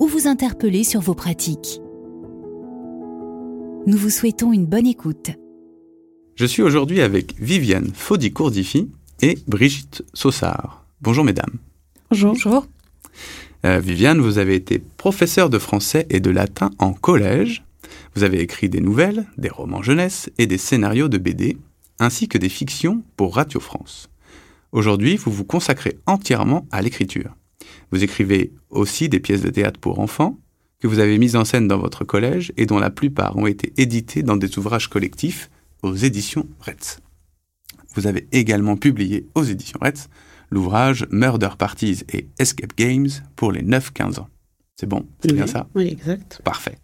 ou vous interpeller sur vos pratiques. Nous vous souhaitons une bonne écoute. Je suis aujourd'hui avec Viviane Faudy-Courdifi et Brigitte Saussard. Bonjour mesdames. Bonjour. Bonjour. Euh, Viviane, vous avez été professeure de français et de latin en collège. Vous avez écrit des nouvelles, des romans jeunesse et des scénarios de BD, ainsi que des fictions pour Radio France. Aujourd'hui, vous vous consacrez entièrement à l'écriture. Vous écrivez aussi des pièces de théâtre pour enfants, que vous avez mises en scène dans votre collège et dont la plupart ont été éditées dans des ouvrages collectifs aux éditions Retz. Vous avez également publié aux éditions Retz l'ouvrage Murder Parties et Escape Games pour les 9-15 ans. C'est bon, c'est bien ça? Oui, exact. Parfait.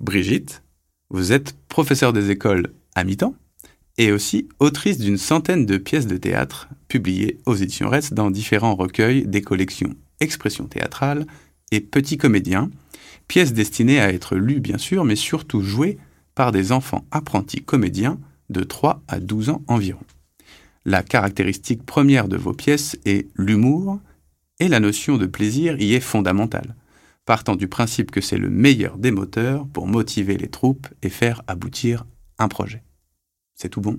Brigitte, vous êtes professeure des écoles à mi-temps et aussi autrice d'une centaine de pièces de théâtre publiées aux éditions Retz dans différents recueils des collections Expression théâtrale et Petits comédiens, pièces destinées à être lues bien sûr, mais surtout jouées par des enfants apprentis comédiens de 3 à 12 ans environ. La caractéristique première de vos pièces est l'humour, et la notion de plaisir y est fondamentale, partant du principe que c'est le meilleur des moteurs pour motiver les troupes et faire aboutir un projet. C'est tout bon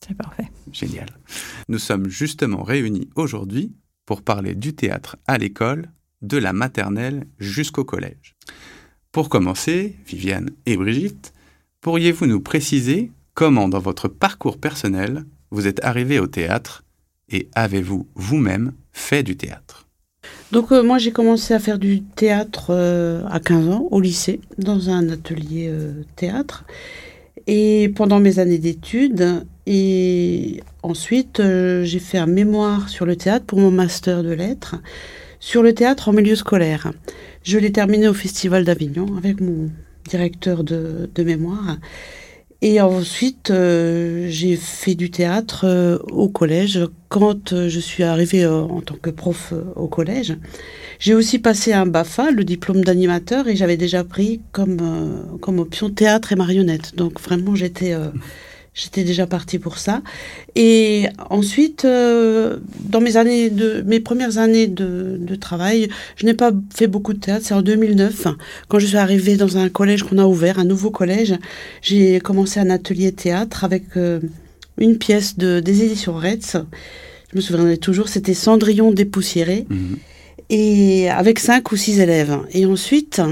C'est parfait. Génial. Nous sommes justement réunis aujourd'hui pour parler du théâtre à l'école, de la maternelle jusqu'au collège. Pour commencer, Viviane et Brigitte, pourriez-vous nous préciser comment dans votre parcours personnel vous êtes arrivé au théâtre et avez-vous vous-même fait du théâtre? Donc euh, moi j'ai commencé à faire du théâtre euh, à 15 ans au lycée dans un atelier euh, théâtre et pendant mes années d'études et ensuite j'ai fait un mémoire sur le théâtre pour mon master de lettres sur le théâtre en milieu scolaire. Je l'ai terminé au Festival d'Avignon avec mon directeur de, de mémoire. Et ensuite, euh, j'ai fait du théâtre euh, au collège quand euh, je suis arrivée en tant que prof au collège. J'ai aussi passé un BAFA, le diplôme d'animateur, et j'avais déjà pris comme, comme option théâtre et marionnette. Donc vraiment, j'étais J'étais déjà partie pour ça. Et ensuite, euh, dans mes années de, mes premières années de, de travail, je n'ai pas fait beaucoup de théâtre. C'est en 2009, quand je suis arrivée dans un collège qu'on a ouvert, un nouveau collège. J'ai commencé un atelier théâtre avec euh, une pièce de, des éditions Retz. Je me souviendrai toujours, c'était Cendrillon dépoussiéré. Mhm. Et avec cinq ou six élèves. Et ensuite,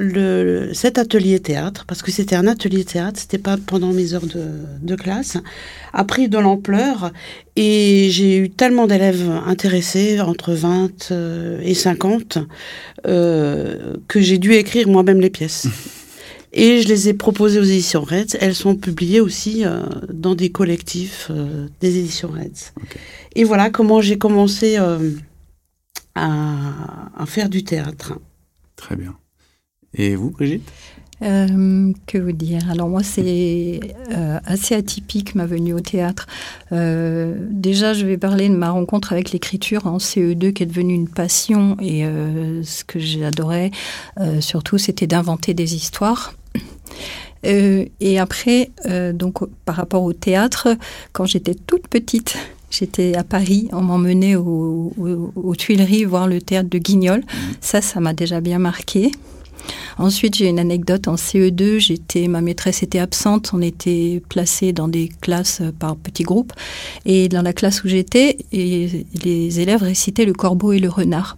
le, cet atelier théâtre, parce que c'était un atelier théâtre, c'était pas pendant mes heures de, de classe, a pris de l'ampleur et j'ai eu tellement d'élèves intéressés, entre 20 euh, et 50, euh, que j'ai dû écrire moi-même les pièces. Et je les ai proposées aux éditions Reds. Elles sont publiées aussi euh, dans des collectifs euh, des éditions Reds. Et voilà comment j'ai commencé à, à, faire du théâtre. Très bien. Et vous, Brigitte euh, que vous dire? Alors moi, c'est euh, assez atypique ma venue au théâtre. Euh, déjà, je vais parler de ma rencontre avec l'écriture en CE2 qui est devenue une passion et ce que j'adorais surtout, c'était d'inventer des histoires. Et après, donc par rapport au théâtre, quand j'étais toute petite, J'étais à Paris, on m'emmenait au, au, aux Tuileries voir le théâtre de Guignol. Mmh. Ça, ça m'a déjà bien marqué. Ensuite, j'ai une anecdote en CE2. J'étais, ma maîtresse était absente. On était placés dans des classes par petits groupes. Et dans la classe où j'étais, les élèves récitaient le corbeau et le renard.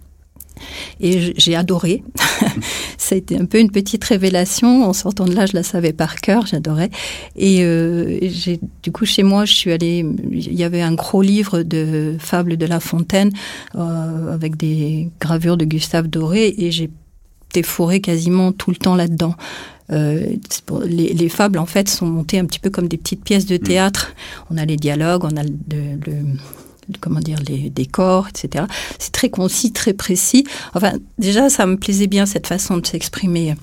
Et j'ai adoré. ça a été un peu une petite révélation. En sortant de là, je la savais par cœur, j'adorais. Et euh, du coup, chez moi, je suis allée. Il y avait un gros livre de fables de La Fontaine euh, avec des gravures de Gustave Doré, et j'ai fourré quasiment tout le temps là-dedans. Euh, les, les, fables, en fait, sont montées un petit peu comme des petites pièces de mmh. théâtre. Mmh. On a les dialogues, on a le, le comment dire, les décors, etc. C'est très concis, très précis. Enfin, déjà, ça me plaisait bien cette façon de s'exprimer.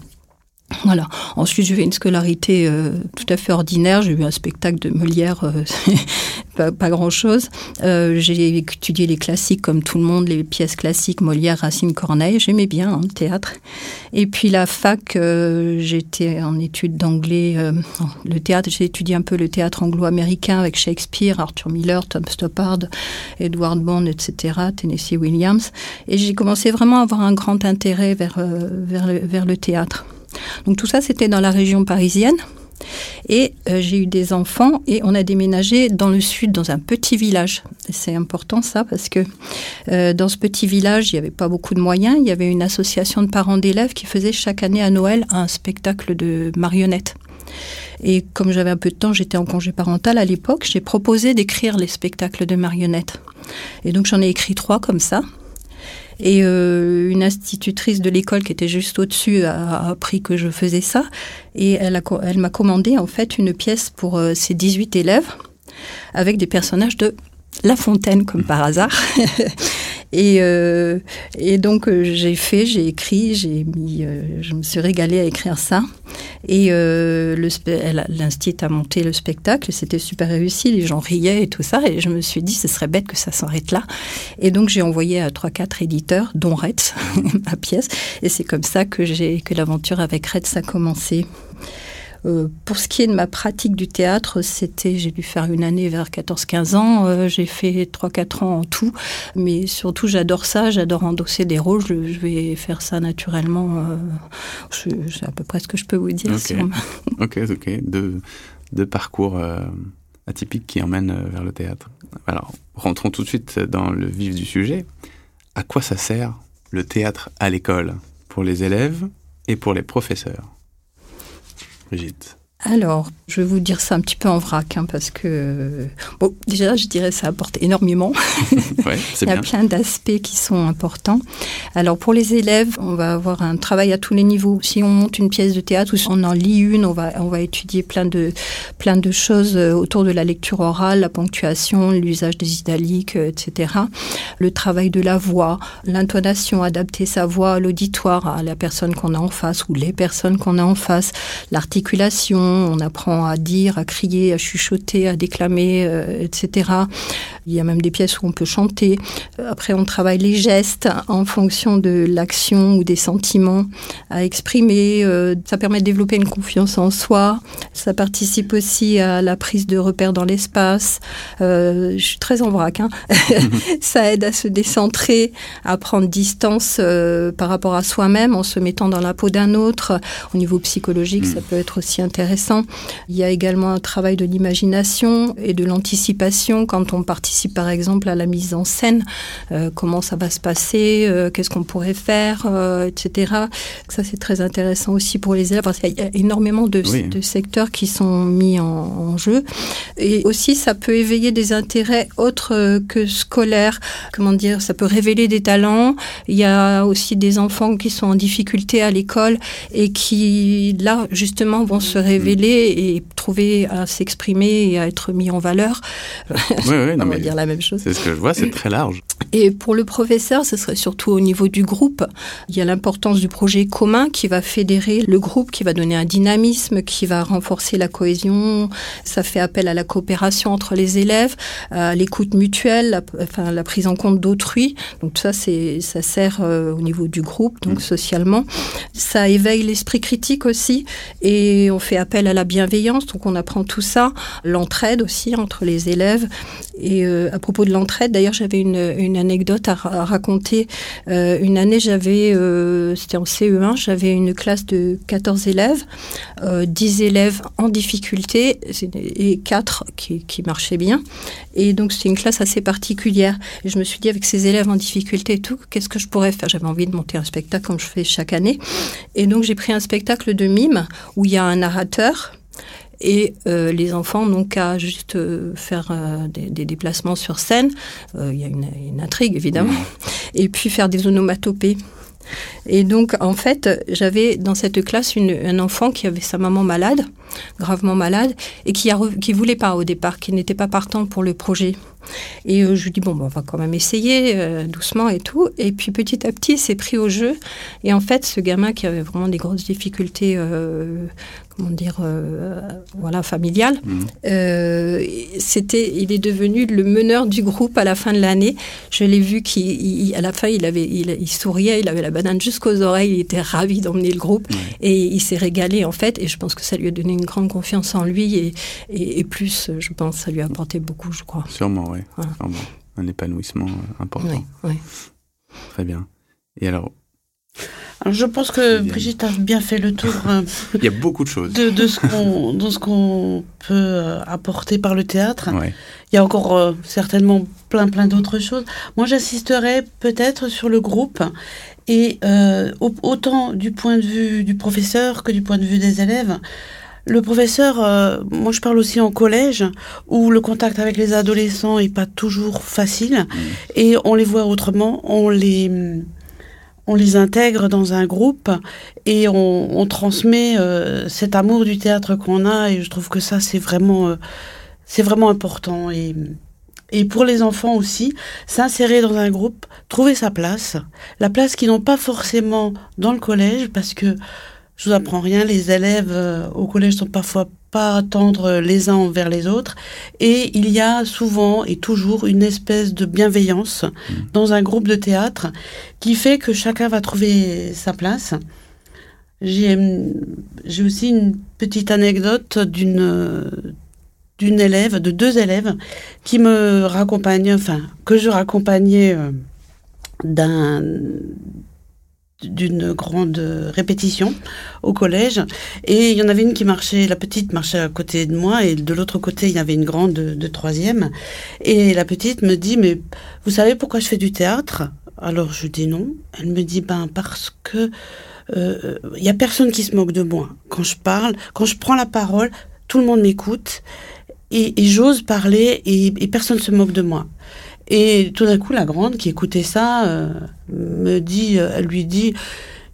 Voilà. Ensuite, j'ai fait une scolarité euh, tout à fait ordinaire. J'ai eu un spectacle de Molière, euh, pas, grand-chose. Euh, j'ai étudié les classiques comme tout le monde, les pièces classiques, Molière, Racine, Corneille. J'aimais bien hein, le théâtre. Et puis la fac, j'étais en études d'anglais. le théâtre, j'ai étudié un peu le théâtre anglo-américain avec Shakespeare, Arthur Miller, Tom Stoppard, Edward Bond, etc., Tennessee Williams. Et j'ai commencé vraiment à avoir un grand intérêt vers le théâtre. Donc tout ça, c'était dans la région parisienne. Et euh, j'ai eu des enfants et on a déménagé dans le sud, dans un petit village. C'est important ça parce que euh, dans ce petit village, il n'y avait pas beaucoup de moyens. Il y avait une association de parents d'élèves qui faisait chaque année à Noël un spectacle de marionnettes. Et comme j'avais un peu de temps, j'étais en congé parental à l'époque, j'ai proposé d'écrire les spectacles de marionnettes. Et donc j'en ai écrit trois comme ça. Et euh, une institutrice de l'école qui était juste au-dessus a, appris que je faisais ça. Et elle, m'a commandé en fait une pièce pour euh, ses 18 élèves avec des personnages de La Fontaine, comme par hasard. Et, euh, et donc euh, j'ai fait, j'ai écrit, j'ai mis, euh, je me suis régalée à écrire ça. Et euh, l'institut a monté le spectacle, c'était super réussi, les gens riaient et tout ça. Et je me suis dit, ce serait bête que ça s'arrête là. Et donc j'ai envoyé à trois quatre éditeurs, dont Retz, ma pièce. Et c'est comme ça que que l'aventure avec Retz a commencé. Euh, pour ce qui est de ma pratique du théâtre, c'était, j'ai dû faire une année vers 14-15 ans, euh, j'ai fait 3-4 ans en tout, mais surtout j'adore ça, j'adore endosser des rôles, je, vais faire ça naturellement, euh, c'est à peu près ce que je peux vous dire. Ok, ok, ok, deux, deux parcours atypiques qui emmènent vers le théâtre. Alors, rentrons tout de suite dans le vif du sujet. À quoi ça sert le théâtre à l'école? Pour les élèves et pour les professeurs? Brigitte alors, je vais vous dire ça un petit peu en vrac, hein, parce que, bon, déjà, je dirais ça apporte énormément. Il y a plein d'aspects qui sont importants. Alors, pour les élèves, on va avoir un travail à tous les niveaux. Si on monte une pièce de théâtre ou si on en lit une, on va, on va étudier plein de, plein de choses euh, autour de la lecture orale, la ponctuation, l'usage des italiques, euh, etc. Le travail de la voix, l'intonation, adapter sa voix à l'auditoire, à la personne qu'on a en face ou les personnes qu'on a en face, l'articulation, on apprend à dire, à crier, à chuchoter, à déclamer, euh, etc. Il y a même des pièces où on peut chanter. Après, on travaille les gestes en fonction de l'action ou des sentiments à exprimer. Euh, ça permet de développer une confiance en soi. Ça participe aussi à la prise de repères dans l'espace. Euh, je suis très en vrac. Hein. ça aide à se décentrer, à prendre distance par rapport à soi-même en se mettant dans la peau d'un autre. Au niveau psychologique, ça hmm. peut être aussi intéressant il y a également un travail de l'imagination et de l'anticipation quand on participe par exemple à la mise en scène, euh, comment ça va se passer, euh, qu'est-ce qu'on pourrait faire, euh, etc. Ça c'est très intéressant aussi pour les élèves parce qu'il y a énormément de, secteurs qui sont mis en, jeu et aussi ça peut éveiller des intérêts autres que scolaires. Comment dire, ça peut révéler des talents. Il y a aussi des enfants qui sont en difficulté à l'école et qui là justement vont se révéler et trouver à s'exprimer et à être mis en valeur. Oui, oui, On va dire la même chose. C'est ce que je vois, c'est très large. Et pour le professeur, ce serait surtout au niveau du groupe. Il y a l'importance du projet commun qui va fédérer le groupe, qui va donner un dynamisme, qui va renforcer la cohésion. Ça fait appel à la coopération entre les élèves, à l'écoute mutuelle, la, enfin, la prise en compte d'autrui. Donc ça, c'est, ça sert euh, au niveau du groupe, donc mm. socialement. Ça éveille l'esprit critique aussi et on fait appel à la bienveillance. Donc on apprend tout ça, l'entraide aussi entre les élèves. Et euh, à propos de l'entraide, d'ailleurs, j'avais une, anecdote à, raconter. Euh, une année, j'avais, euh, c'était en CE1, j'avais une classe de 14 élèves, 10 élèves en difficulté et 4 qui, qui marchaient bien. Et donc, c'était une classe assez particulière. Et je me suis dit, avec ces élèves en difficulté et tout, qu'est-ce que je pourrais faire? J'avais envie de monter un spectacle comme je fais chaque année. Et donc, j'ai pris un spectacle de mime où il y a un narrateur et euh, les enfants n'ont qu'à juste euh, faire euh, des, déplacements sur scène. Il y a une, intrigue, évidemment. Et puis faire des onomatopées. Et donc, en fait, j'avais dans cette classe un enfant qui avait sa maman malade, gravement malade, et qui ne voulait pas au départ, qui n'était pas partant pour le projet. Et je lui dis, bon, on va quand même essayer, doucement et tout. Et puis petit à petit, c'est pris au jeu. Et en fait, ce gamin qui avait vraiment des grosses difficultés comment dire, euh, voilà, familial. Mhm. Euh, c'était, il est devenu le meneur du groupe à la fin de l'année. Je l'ai vu qu'à la fin, il avait, il, souriait, il avait la banane jusqu'aux oreilles, il était ravi d'emmener le groupe et il s'est régalé en fait. Et je pense que ça lui a donné une grande confiance en lui et, et, plus, je pense, ça lui a apporté beaucoup, je crois. Sûrement, oui. Un épanouissement important. Oui, Très bien. Et alors, je pense que Brigitte a bien fait le tour. Euh, Il y a beaucoup de choses. De, ce qu'on peut euh, apporter par le théâtre. Il y a encore euh, certainement plein plein d'autres choses. Moi, j'assisterai peut-être sur le groupe et autant du point de vue du professeur que du point de vue des élèves. Le professeur, moi je parle aussi en collège, où le contact avec les adolescents est pas toujours facile, mmh. et on les voit autrement, on les on les intègre dans un groupe et on, transmet euh, cet amour du théâtre qu'on a et je trouve que ça c'est vraiment euh, c'est vraiment important. Et et pour les enfants aussi, s'insérer dans un groupe, trouver sa place, la place qu'ils n'ont pas forcément dans le collège, parce que je vous apprends rien, les élèves euh, au collège sont parfois pas tendres les uns envers les autres. Et il y a souvent et toujours une espèce de bienveillance mmh. dans un groupe de théâtre qui fait que chacun va trouver sa place. J'ai aussi une petite anecdote d'une d'une élève, de deux élèves, qui me raccompagnent, enfin, que je raccompagnais euh, d'un d'une grande répétition au collège. Et il y en avait une qui marchait la petite marchait à côté de moi et de l'autre côté il y avait une grande de, troisième. Et la petite me dit mais vous savez pourquoi je fais du théâtre? Alors je dis non. Elle me dit ben parce que euh, il y a personne qui se moque de moi. Quand je parle quand je prends la parole tout le monde m'écoute et, j'ose parler et, et personne se moque de moi et tout d'un coup, la grande qui écoutait ça euh, me dit, euh, elle lui dit,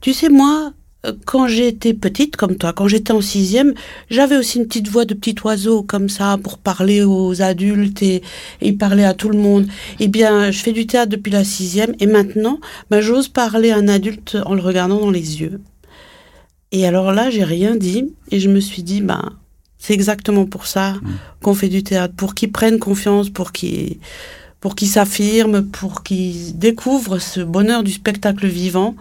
tu sais moi, euh, quand j'étais petite comme toi, quand j'étais en sixième, j'avais aussi une petite voix de petit oiseau comme ça pour parler aux adultes et, et parler à tout le monde. Eh bien, je fais du théâtre depuis la sixième et maintenant, ben, j'ose parler à un adulte en le regardant dans les yeux. Et alors là, j'ai rien dit et je me suis dit, ben, c'est exactement pour ça mmh. qu'on fait du théâtre, pour qu'ils prennent confiance, pour qu'ils pour qu'ils s'affirment, pour qu'ils découvrent ce bonheur du spectacle vivant,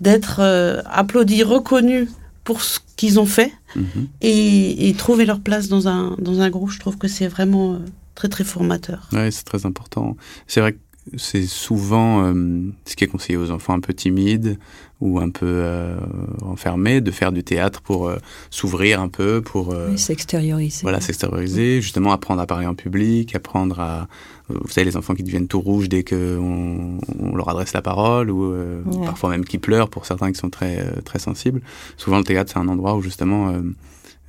d'être euh, applaudis, reconnus pour ce qu'ils ont fait mhm. et, trouver leur place dans un, dans un groupe. Je trouve que c'est vraiment euh, très très formateur. Oui, c'est très important. C'est vrai que c'est souvent euh, ce qui est conseillé aux enfants un peu timides ou un peu euh, enfermés de faire du théâtre pour euh, s'ouvrir un peu, pour s'extérioriser. Voilà, s'extérioriser, justement apprendre à parler en public, apprendre à vous savez les enfants qui deviennent tout rouges dès que on, leur adresse la parole ou parfois même qui pleurent pour certains qui sont très très sensibles. Souvent le théâtre c'est un endroit où justement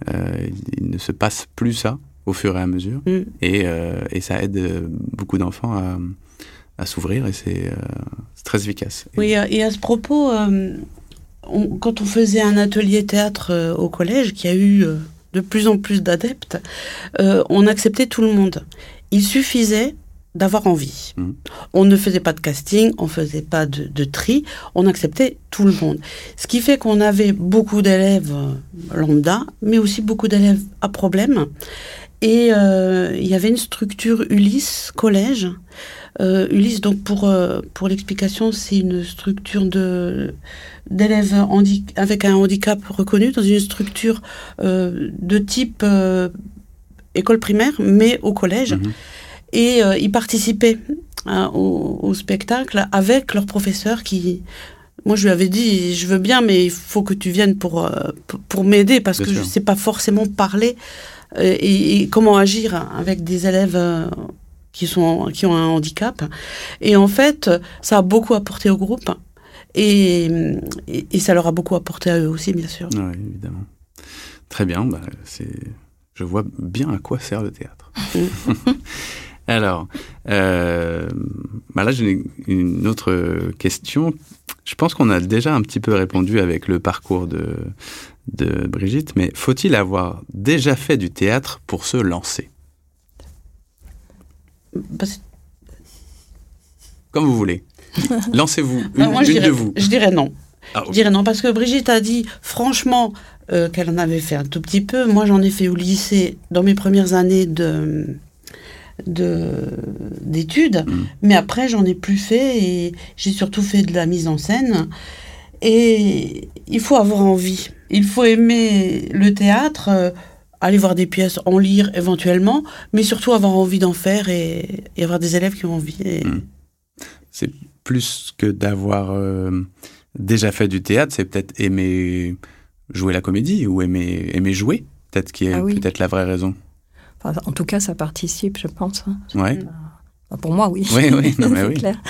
il ne se passe plus ça au fur et à mesure mm. et, et ça aide beaucoup d'enfants à à s'ouvrir et c'est euh, très efficace. Oui, et à ce propos, euh, quand on faisait un atelier théâtre euh, au collège, qui a eu de plus en plus d'adeptes, on acceptait tout le monde. Il suffisait d'avoir envie. Mmh. On ne faisait pas de casting, on faisait pas de, de, tri, on acceptait tout le monde. Ce qui fait qu'on avait beaucoup d'élèves lambda, mais aussi beaucoup d'élèves à problème. Et il y avait une structure Ulysse collège euh, Ulysse, donc pour, euh, pour l'explication, c'est une structure de d'élèves avec un handicap reconnu dans une structure euh, de type école primaire, mais au collège. Mhm. Et ils participaient hein, au, spectacle avec leur professeur qui... Moi, je lui avais dit, je veux bien, mais il faut que tu viennes pour, pour, m'aider parce que je ne sais pas forcément parler et, et, comment agir avec des élèves qui, sont, qui ont un handicap. Et en fait, ça a beaucoup apporté au groupe. Et, et, ça leur a beaucoup apporté à eux aussi, bien sûr. Oui, évidemment. Très bien. Bah, je vois bien à quoi sert le théâtre. Alors, euh, bah là, j'ai une autre question. Je pense qu'on a déjà un petit peu répondu avec le parcours de, de Brigitte, mais faut-il avoir déjà fait du théâtre pour se lancer? Bah, Comme vous voulez. Lancez-vous. bah, moi, je une dirais, de vous. je dirais non. Ah, Je dirais non, parce que Brigitte a dit franchement euh, qu'elle en avait fait un tout petit peu. Moi, j'en ai fait au lycée dans mes premières années de- d'études, Mm. mais après j'en ai plus fait et j'ai surtout fait de la mise en scène. Et il faut avoir envie, il faut aimer le théâtre, euh, aller voir des pièces, en lire éventuellement, mais surtout avoir envie d'en faire et, et avoir des élèves qui ont envie. Et- Mm. C'est plus que d'avoir euh, déjà fait du théâtre, c'est peut-être aimer jouer la comédie ou aimer, aimer jouer, peut-être qui est Ah oui. peut-être la vraie raison. Enfin, en tout cas, ça participe, je pense. hein. Ouais. Enfin, pour moi, oui. Oui, oui, non, mais C'est oui. clair.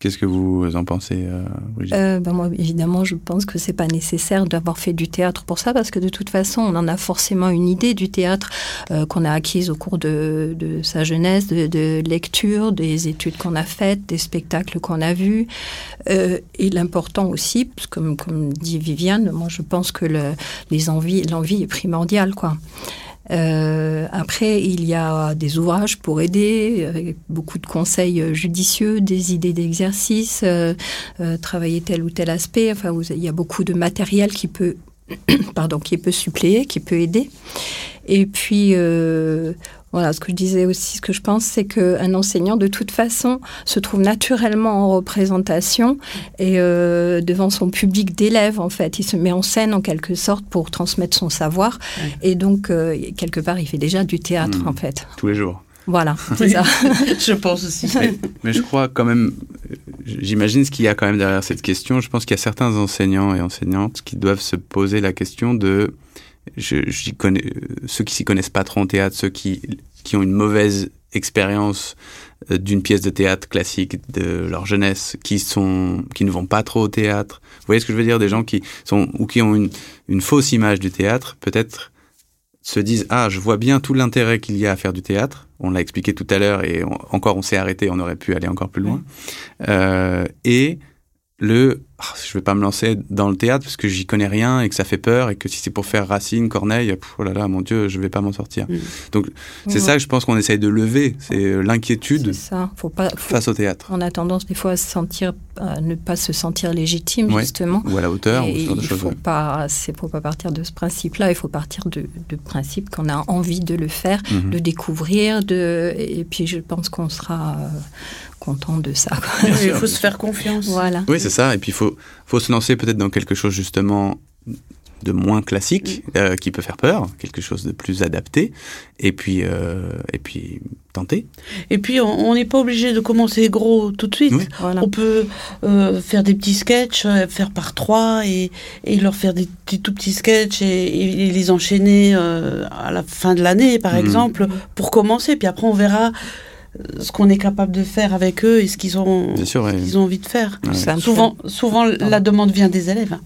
Qu'est-ce que vous en pensez, euh, Brigitte? Euh, ben moi, évidemment, je pense que c'est pas nécessaire d'avoir fait du théâtre pour ça, parce que de toute façon, on en a forcément une idée du théâtre euh, qu'on a acquise au cours de, sa jeunesse, de, de lecture, des études qu'on a faites, des spectacles qu'on a vus. Et l'important aussi, comme, dit Viviane, moi, je pense que l'envie est primordiale. Euh, après, il y a des ouvrages pour aider, beaucoup de conseils euh, judicieux, des idées d'exercice, euh, travailler tel ou tel aspect. Enfin, il y a beaucoup de matériel qui peut, pardon, qui peut suppléer, qui peut aider. Et puis, voilà, ce que je disais aussi, ce que je pense, c'est qu'un enseignant, de toute façon, se trouve naturellement en représentation et euh, devant son public d'élèves, en fait. Il se met en scène, en quelque sorte, pour transmettre son savoir. Ouais. Et donc, euh, quelque part, il fait déjà du théâtre, Mm. en fait. Tous les jours. Voilà, c'est ça. Je pense aussi. mais, mais je crois quand même, j'imagine ce qu'il y a quand même derrière cette question. Je pense qu'il y a certains enseignants et enseignantes qui doivent se poser la question de, je, j'y connais, euh, ceux qui s'y connaissent pas trop en théâtre, ceux qui, qui ont une mauvaise expérience euh, d'une pièce de théâtre classique de leur jeunesse, qui sont, qui ne vont pas trop au théâtre. Vous voyez ce que je veux dire? Des gens qui sont, ou qui ont une, une fausse image du théâtre, peut-être se disent ah je vois bien tout l'intérêt qu'il y a à faire du théâtre on l'a expliqué tout à l'heure et on- encore on s'est arrêté on aurait pu aller encore plus loin Euh, et le ah, je vais pas me lancer dans le théâtre parce que j'y connais rien et que ça fait peur et que si c'est pour faire Racine Corneille pff, oh là là mon dieu je vais pas m'en sortir Mm. donc c'est ça que je pense qu'on essaye de lever c'est euh, l'inquiétude ça. Faut pas, faut- face au théâtre on a tendance des fois à se sentir, à ne pas se sentir légitime, Ouais. justement. ou à la hauteur ou ce genre de il choses faut pas, c'est faut pas partir de ce principe-là. Il faut partir de, de principe qu'on a envie de le faire, Mhm. de découvrir, de, et puis je pense qu'on sera euh, content de ça. il faut se faire confiance. voilà. Oui, c'est ça. Et puis, il faut, faut se lancer peut-être dans quelque chose justement de moins classique, euh, qui peut faire peur, quelque chose de plus adapté, et puis, euh, et puis tenter. Et puis, on n'est pas obligé de commencer gros tout de suite. Oui. Voilà. On peut euh, faire des petits sketchs, faire par trois et, et leur faire des petits, tout petits sketchs et, et les enchaîner euh, à la fin de l'année, par Mhm. exemple, pour commencer. Puis après, on verra ce qu'on est capable de faire avec eux et ce qu'ils ont, sûr, ce ont envie de faire. Ouais, Souvent, souvent la demande vient des élèves.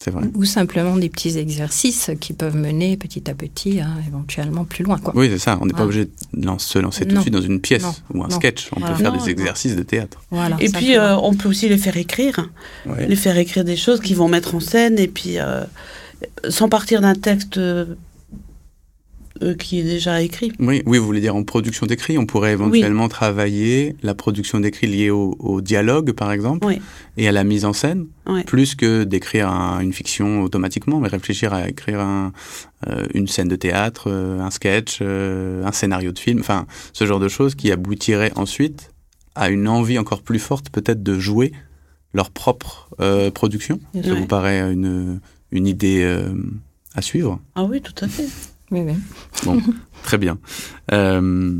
c'est vrai. Ou simplement des petits exercices qui peuvent mener petit à petit, hein, éventuellement plus loin. Quoi. Oui, c'est ça. On n'est pas Voilà. obligé de se lancer tout de suite dans une pièce Non. ou un Non. sketch. On Voilà. peut faire Non, des non. exercices de théâtre. Voilà, Et puis, euh, on peut aussi les faire écrire. Ouais. les faire écrire des choses qu'ils vont mettre en scène et puis euh, sans partir d'un texte euh, qui est déjà écrit. Oui, oui, vous voulez dire en production d'écrit, on pourrait éventuellement travailler la production d'écrit liée au, au dialogue, par exemple, Oui. et à la mise en scène, plus que d'écrire un- une fiction automatiquement, mais réfléchir à écrire un, euh, une scène de théâtre, euh, un sketch, un scénario de film, enfin, ce genre de choses qui aboutiraient ensuite à une envie encore plus forte, peut-être, de jouer leur propre production. Ça vous paraît une, une idée à suivre? Ah oui, tout à fait. Oui, oui. Bon, très bien. Euh,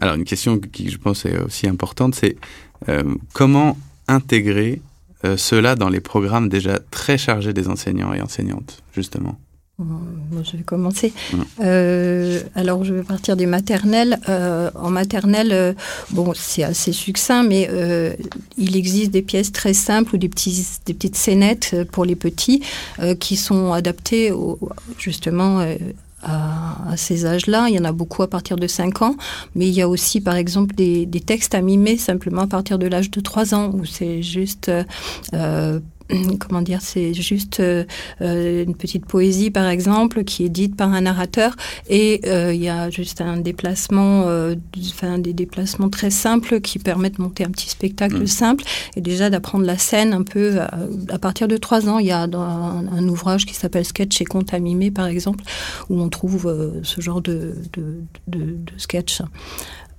alors, une question qui, je pense, est aussi importante, c'est euh, comment intégrer euh, cela dans les programmes déjà très chargés des enseignants et enseignantes, justement? Bon, je vais commencer. Mm. Euh, alors, je vais partir des maternelles. Euh, en maternelle, euh, bon, c'est assez succinct, mais il existe des pièces très simples ou des, petits, des petites scénettes pour les petits qui sont adaptées au- justement à, à ces âges-là. Il y en a beaucoup à partir de 5 ans, mais il y a aussi, par exemple, des, des textes à mimer simplement à partir de l'âge de 3 ans, où c'est juste... euh, euh, comment dire, c'est juste une petite poésie, par exemple, qui est dite par un narrateur, et il y a juste un déplacement, enfin des déplacements très simples qui permettent de monter un petit spectacle mm. simple, et déjà d'apprendre la scène un peu à, partir de trois ans. Il y a un, ouvrage qui s'appelle Sketch et conte à mimer, par exemple, où on trouve ce genre de, de sketch.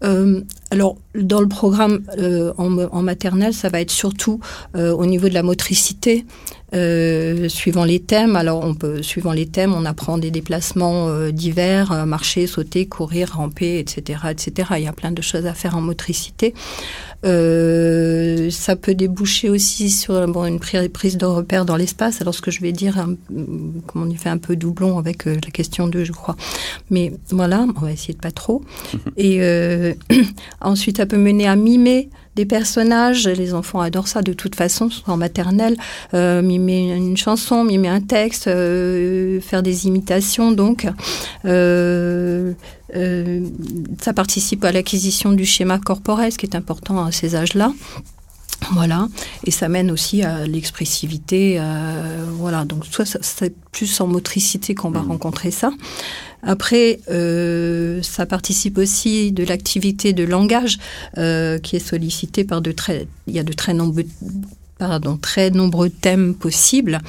Euh, alors, dans le programme euh, en, maternelle, ça va être surtout euh, au niveau de la motricité, suivant les thèmes. Alors, on peut, suivant les thèmes, on apprend des déplacements divers, marcher, sauter, courir, ramper, etc., etc. Il y a plein de choses à faire en motricité. Euh, ça peut déboucher aussi sur bon, une prise de repère dans l'espace. Alors ce que je vais dire, comme on y fait un peu doublon avec euh, la question 2, je crois. Mais voilà, on va essayer de pas trop. Et euh, ensuite, ça peut mener à mimer des personnages. Les enfants adorent ça de toute façon, en maternelle. Euh, mimer une chanson, mimer un texte, euh, faire des imitations. Donc, euh, ça participe à l'acquisition du schéma corporel, ce qui est important à ces âges-là. Voilà, et ça mène aussi à l'expressivité. voilà, donc soit c'est plus en motricité qu'on va mmh. rencontrer ça. Après, euh, ça participe aussi de l'activité de langage euh, qui est sollicitée par de très, il y a de très nombreux pardon, très nombreux thèmes possibles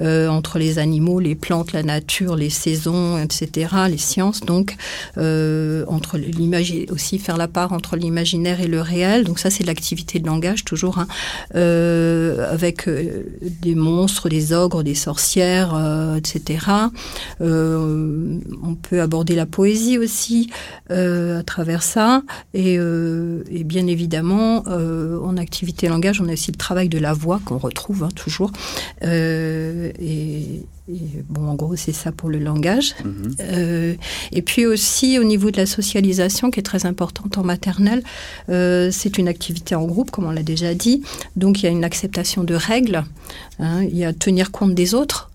euh, entre les animaux, les plantes, la nature, les saisons, etc., les sciences. Donc, euh, entre aussi faire la part entre l'imaginaire et le réel. Donc ça, c'est l'activité de langage toujours, hein, euh, avec des monstres, des ogres, des sorcières, etc. on peut aborder la poésie aussi à travers ça. Et, et bien évidemment, en activité langage, on a aussi le travail de la voix qu'on retrouve hein, toujours. Euh, et, bon, en gros, c'est ça pour le langage. Mhm. Euh, et puis aussi, au niveau de la socialisation, qui est très importante en maternelle, euh, c'est une activité en groupe, comme on l'a déjà dit. Donc, il y a une acceptation de règles. Hein. il y a tenir compte des autres.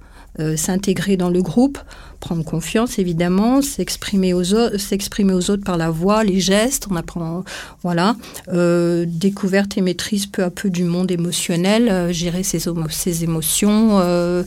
s'intégrer dans le groupe, prendre confiance évidemment, s'exprimer aux autres, s'exprimer aux autres par la voix, les gestes, on apprend, voilà, euh, découverte et maîtrise peu à peu du monde émotionnel, euh, gérer ses, ses émotions, euh,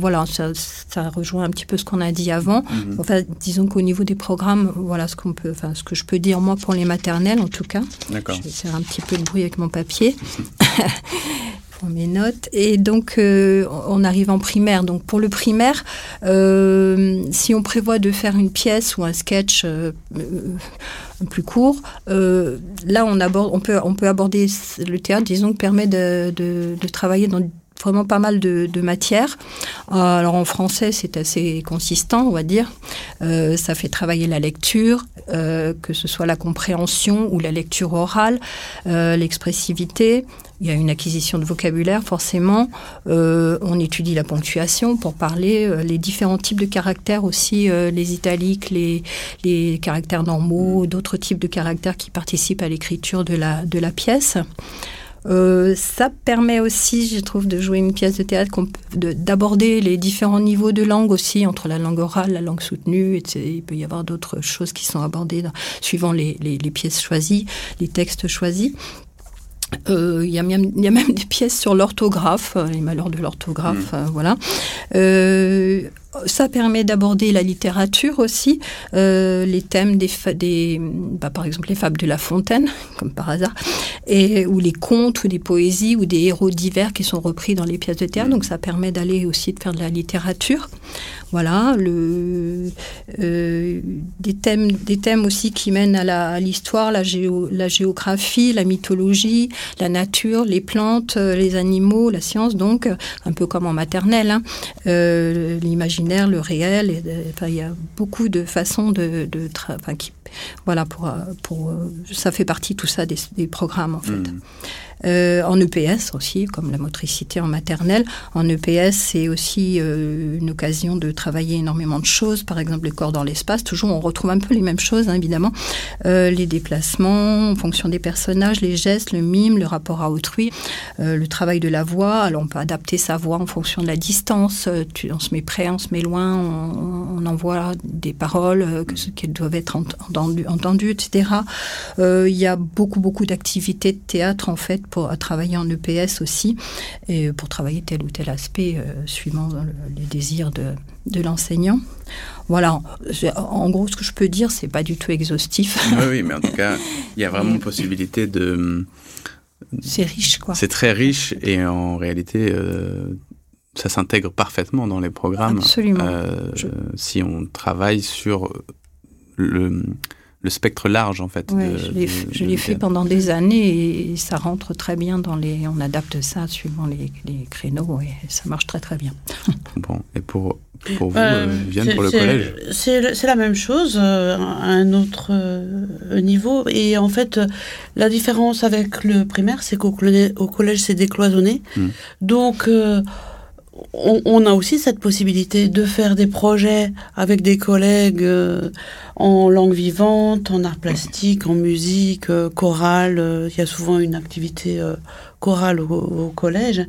voilà, ça, rejoint un petit peu ce qu'on a dit avant. Mhm. Enfin, disons qu'au niveau des programmes, voilà ce qu'on peut, enfin ce que je peux dire moi pour les maternelles en tout cas. D'accord. Je vais faire un petit peu de bruit avec mon papier. mes notes. Et donc, euh, on arrive en primaire. Donc, pour le primaire, euh, si on prévoit de faire une pièce ou un sketch euh, plus court, là, on, aborde, on, peut, on peut aborder le théâtre, disons, qui permet de, travailler dans vraiment pas mal de matières. alors en français, c'est assez consistant, on va dire. ça fait travailler la lecture, que ce soit la compréhension ou la lecture orale, l'expressivité, il y a une acquisition de vocabulaire, forcément. Euh, on étudie la ponctuation pour parler euh, les différents types de caractères aussi, euh, les italiques, les, les caractères normaux, d'autres types de caractères qui participent à l'écriture de la, de la pièce. ça permet aussi, je trouve, de jouer une pièce de théâtre, d'aborder les différents niveaux de langue aussi, entre la langue orale, la langue soutenue. Etc. Il peut y avoir d'autres choses qui sont abordées suivant les, les, les, pièces choisies, les textes choisis. Euh, il y, a même des pièces sur l'orthographe, euh, les malheurs de l'orthographe, mmh. euh, voilà. Ça permet d'aborder la littérature aussi, les thèmes des, bah, par exemple les fables de La Fontaine, comme par hasard, ou les contes ou des poésies ou des héros divers qui sont repris dans les pièces de théâtre. Donc ça permet d'aller aussi de faire de la littérature. Voilà, euh, des, thèmes, des thèmes aussi qui mènent à l'histoire, la, la, géographie, la mythologie, la nature, les plantes, euh, les animaux, la science, donc un peu comme en maternelle, hein. euh, le réel. enfin, il y a beaucoup de façons de, de enfin, qui, voilà, pour, pour, ça fait partie tout ça des, des programmes en fait. Mmh. Euh, en EPS aussi, comme la motricité en maternelle. En EPS, c'est aussi euh, une occasion de travailler énormément de choses, par exemple le corps dans l'espace. Toujours, on retrouve un peu les mêmes choses, hein, évidemment. Euh, les déplacements en fonction des personnages, les gestes, le mime, le rapport à autrui, le travail de la voix. Alors, on peut adapter sa voix en fonction de la distance. on se met près, on se met loin, on, envoie des paroles que, qui doivent être entendu, entendu etc. Euh, il y a beaucoup, beaucoup d'activités de théâtre, en fait, pour travailler en EPS aussi, et pour travailler tel ou tel aspect, euh, suivant les désirs de, de l'enseignant. Voilà, en gros, ce que je peux dire, c'est pas du tout exhaustif. Oui, oui, mais en tout cas, il y a vraiment possibilité de. C'est riche, quoi. C'est très riche et en réalité, euh, ça s'intègre parfaitement dans les programmes. Absolument. Euh, si on travaille sur le, le spectre large en fait. je l'ai fait pendant des années et ça rentre très bien dans les. On adapte ça suivant les, les créneaux et ça marche très très bien. bon, et pour pour vous, euh, euh pour le collège C'est la même chose euh, à un autre euh, niveau. Et en fait, la différence avec le primaire, c'est qu'au collège, c'est décloisonné. Hmm. Donc, on, a aussi cette possibilité de faire des projets avec des collègues en langue vivante, en art plastique, en musique, chorale. Il y a souvent une activité chorale au, collège.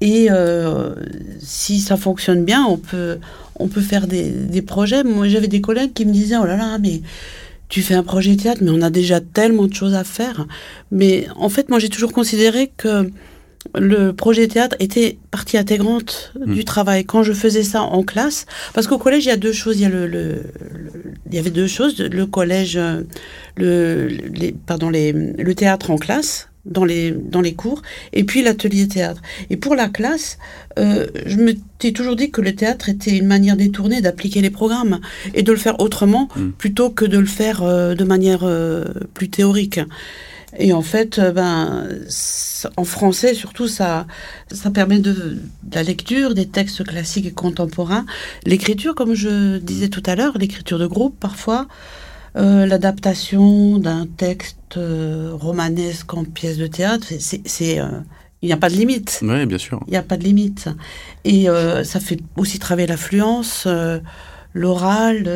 Et euh, si ça fonctionne bien, on peut, on peut faire des, des projets. Moi, j'avais des collègues qui me disaient, oh là là, mais tu fais un projet théâtre, mais on a déjà tellement de choses à faire. Mais en fait, moi, j'ai toujours considéré que le projet théâtre était partie intégrante du hmm. travail. Quand je faisais ça en classe, parce qu'au collège, il y a deux choses. Il y, a le, il y avait deux choses. Le collège, le, les, pardon, les, le théâtre en classe, dans les, dans les cours, et puis l'atelier théâtre. Et pour la classe, euh, je me t'ai toujours dit que le théâtre était une manière détournée d'appliquer les programmes et de le faire autrement hmm. plutôt que de le faire euh, de manière euh, plus théorique. Et en fait, ben, en français surtout, ça, ça permet de, de, la lecture des textes classiques et contemporains, l'écriture, comme je disais tout à l'heure, l'écriture de groupe parfois, euh, l'adaptation d'un texte euh, romanesque en pièce de théâtre, c'est euh, il n'y a pas de limite. Oui, bien sûr. Il n'y a pas de limite. Et ça fait aussi travailler l'affluence, l'oral,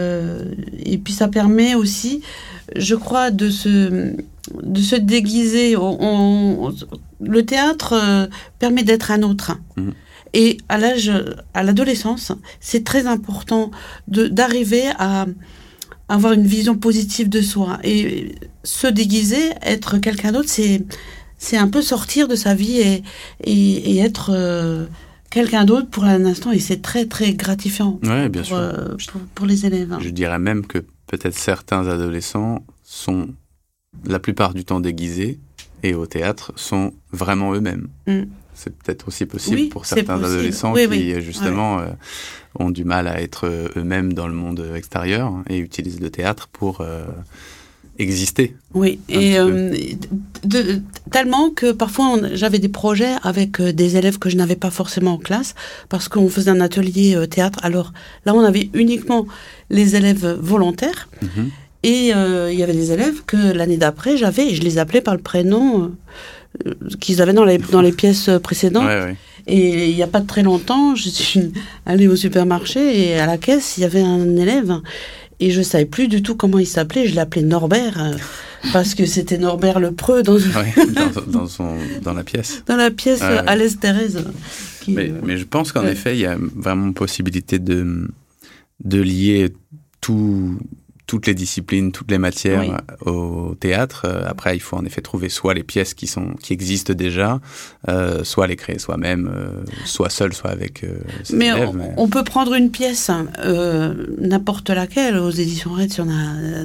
et puis ça permet aussi, je crois, de se, de se déguiser. le théâtre permet d'être un autre. Mhm. Et à l'âge, à l'adolescence, c'est très important d'arriver à avoir une vision positive de soi. Et se déguiser, être quelqu'un d'autre, c'est, c'est un peu sortir de sa vie et, et, être euh, quelqu'un d'autre pour un instant. Et c'est très, très gratifiant ouais, bien pour, sûr. Euh, pour, les élèves. Je dirais même que peut-être certains adolescents sont la plupart du temps déguisés et au théâtre sont vraiment eux-mêmes. Mm. C'est peut-être aussi possible pour certains adolescents qui, justement, euh, ont du mal à être euh, eux-mêmes dans le monde extérieur et utilisent le théâtre pour euh, exister. Oui, et de, tellement que parfois j'avais des projets avec des élèves que je n'avais pas forcément en classe parce qu'on faisait un atelier théâtre. Alors là, on avait uniquement les élèves volontaires. Mhm. Et il y avait des élèves que l'année d'après, j'avais, et je les appelais par le prénom qu'ils avaient dans les, dans les pièces précédentes. Et il n'y a pas très longtemps, je suis allée au supermarché et à la caisse, il y avait un élève et je savais plus du tout comment il s'appelait. Je l'appelais Norbert euh, parce que c'était Norbert le Preux dans, dans, son, dans, la pièce. Dans la pièce à Alès Thérèse. mais, mais, je pense qu'en effet, il y a vraiment possibilité de, de lier tout, toutes les disciplines, toutes les matières au théâtre. Euh, après, il faut en effet trouver soit les pièces qui sont qui existent déjà, euh, soit les créer soi-même, euh, soit seul, soit avec ses mais élèves. On, on peut prendre une pièce, n'importe laquelle, aux éditions Red, il y en a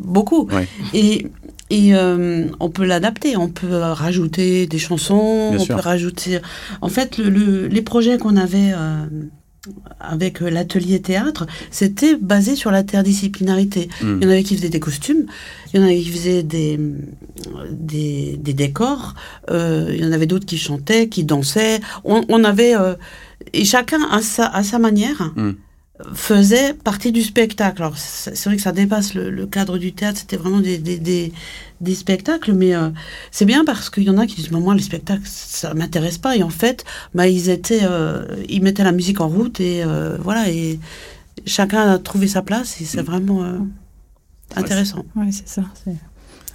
beaucoup. Et et on peut l'adapter, on peut rajouter des chansons, on peut rajouter. En fait, le, les projets qu'on avait avec euh, l'atelier théâtre, c'était basé sur l'interdisciplinarité. Hmm. Il y en avait qui faisaient des costumes, il y en avait qui faisaient des, des, décors, euh, il y en avait d'autres qui chantaient, qui dansaient. On, avait... Euh, et chacun à sa, à sa manière. Hmm faisait partie du spectacle. Alors c'est vrai que ça dépasse le, cadre du théâtre, c'était vraiment des, des, des, spectacles, mais euh, c'est bien parce qu'il y en a qui disent moi les spectacles ça m'intéresse pas et en fait bah ils étaient euh, ils mettaient la musique en route et euh, voilà et chacun a trouvé sa place et c'est vraiment intéressant. Oui c'est ça, c'est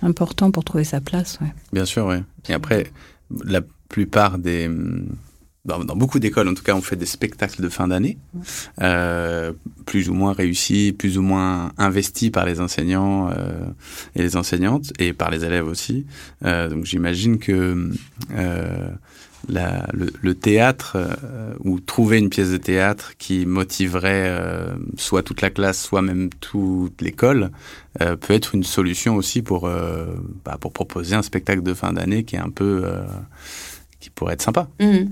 important pour trouver sa place. Ouais. Bien sûr oui. Et après la plupart des dans, beaucoup d'écoles, en tout cas, on fait des spectacles de fin d'année, euh, plus ou moins réussis, plus ou moins investis par les enseignants euh, et les enseignantes, et par les élèves aussi. Euh, donc j'imagine que euh, la, le, théâtre, euh, ou trouver une pièce de théâtre qui motiverait euh, soit toute la classe, soit même toute l'école, peut être une solution aussi pour, bah, pour proposer un spectacle de fin d'année qui est un peu... qui pourrait être sympa. Mmh.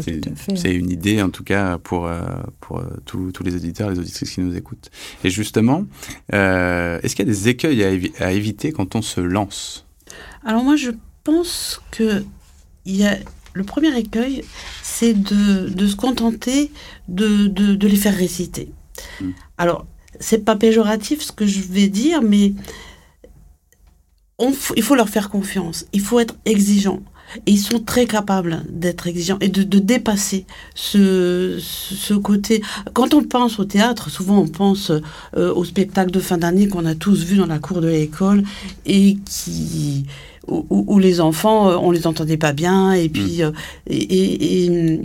C'est une idée, en tout cas, pour, euh, pour euh, tous, les auditeurs, les auditrices qui nous écoutent. Et justement, euh, est-ce qu'il y a des écueils à, à, éviter quand on se lance? Alors moi, je pense que y a le premier écueil, c'est de, de, se contenter de, de, de les faire réciter. Hmm. Alors, c'est pas péjoratif ce que je vais dire, mais on, il faut leur faire confiance. Il faut être exigeant. Et ils sont très capables d'être exigeants et de, de dépasser ce, ce, côté. Quand on pense au théâtre, souvent on pense euh, au spectacle de fin d'année qu'on a tous vu dans la cour de l'école et qui où, où, les enfants, euh, on les entendait pas bien et puis mm. euh, et, et,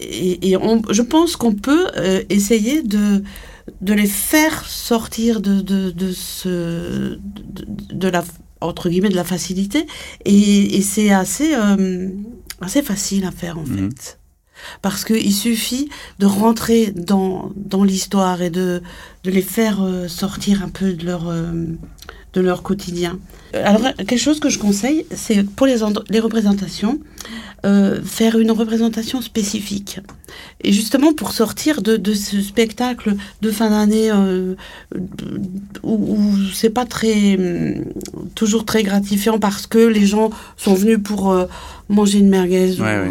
et, et on, je pense qu'on peut euh, essayer de de les faire sortir de, de, de ce de, de la entre guillemets, de la facilité. Et, et c'est assez, euh, assez facile à faire, en mmh. fait. Parce qu'il suffit de rentrer dans, dans l'histoire et de, de les faire euh, sortir un peu de leur, euh, de leur quotidien. Alors, quelque chose que je conseille, c'est pour les, les représentations, euh, faire une représentation spécifique. Et justement, pour sortir de, de ce spectacle de fin d'année euh, où, où c'est pas très, toujours très gratifiant parce que les gens sont venus pour euh, manger une merguez. Ouais, ou, ouais.